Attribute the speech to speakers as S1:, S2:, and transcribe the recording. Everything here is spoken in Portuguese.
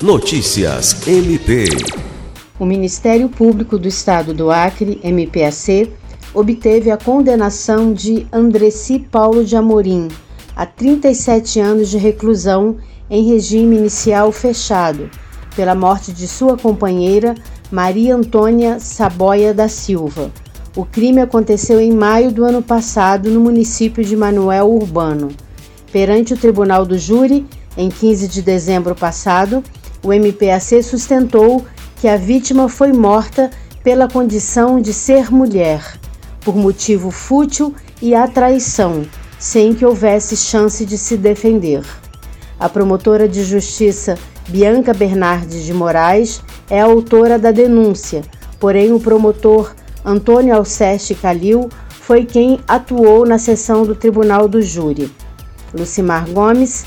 S1: Notícias MP.
S2: O Ministério Público do Estado do Acre, MPAC, obteve a condenação de Andressi Paulo de Amorim a 37 anos de reclusão em regime inicial fechado pela morte de sua companheira Maria Antônia Saboia da Silva. O crime aconteceu em maio do ano passado no município de Manuel Urbano. Perante o Tribunal do Júri, em 15 de dezembro passado, o MPAC sustentou que a vítima foi morta pela condição de ser mulher, por motivo fútil e a traição, sem que houvesse chance de se defender. A promotora de justiça Bianca Bernardes de Moraes é autora da denúncia, porém o promotor Antônio Alceste Calil foi quem atuou na sessão do Tribunal do Júri. Lucimar Gomes,